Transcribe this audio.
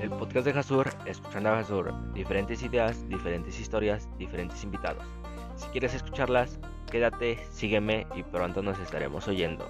el podcast de Jasur, escuchando a Jasur, diferentes ideas, diferentes historias, diferentes invitados. Si quieres escucharlas, quédate, sígueme y pronto nos estaremos oyendo.